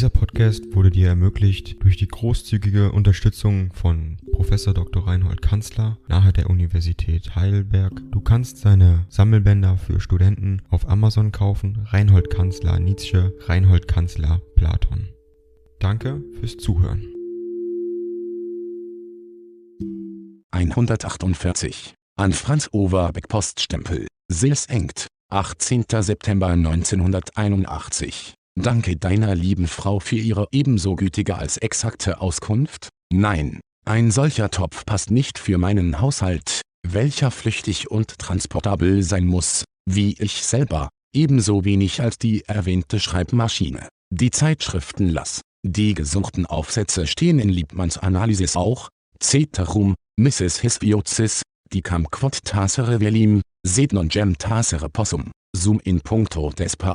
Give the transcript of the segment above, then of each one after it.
Dieser Podcast wurde dir ermöglicht durch die großzügige Unterstützung von Professor Dr. Reinhold Kanzler nahe der Universität Heidelberg. Du kannst seine Sammelbänder für Studenten auf Amazon kaufen. Reinhold Kanzler Nietzsche, Reinhold Kanzler Platon. Danke fürs Zuhören. 148 an Franz Overbeck Poststempel, Silsengt, 18. September 1981. Danke deiner lieben Frau für ihre ebenso gütige als exakte Auskunft. Nein, ein solcher Topf passt nicht für meinen Haushalt, welcher flüchtig und transportabel sein muss, wie ich selber, ebenso wenig als die erwähnte Schreibmaschine. Die Zeitschriften Lass, die gesuchten Aufsätze stehen in Liebmanns Analysis auch, Ceterum, Mrs. Hispiotis, die quod tacere velim, sed non gem tacere possum, sum in puncto despa.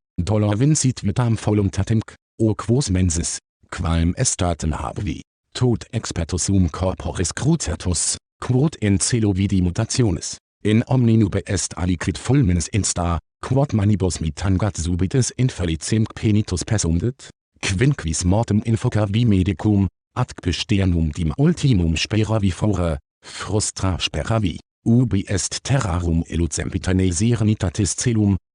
dolor vincit vitam voluntatemc, o quos mensis, qualm estatem habevi, tot expertus sum corporis crucertus, quod in celo vidi mutationis, in omni nube est aliquid fulminis insta, quod manibus mitangat subitus infelicem penitus persundet, quinquis mortem infoca vi medicum, ad besternum dim ultimum speravi fora, frustra speravi, ubi est terrarum elucempitane serenitatis celum,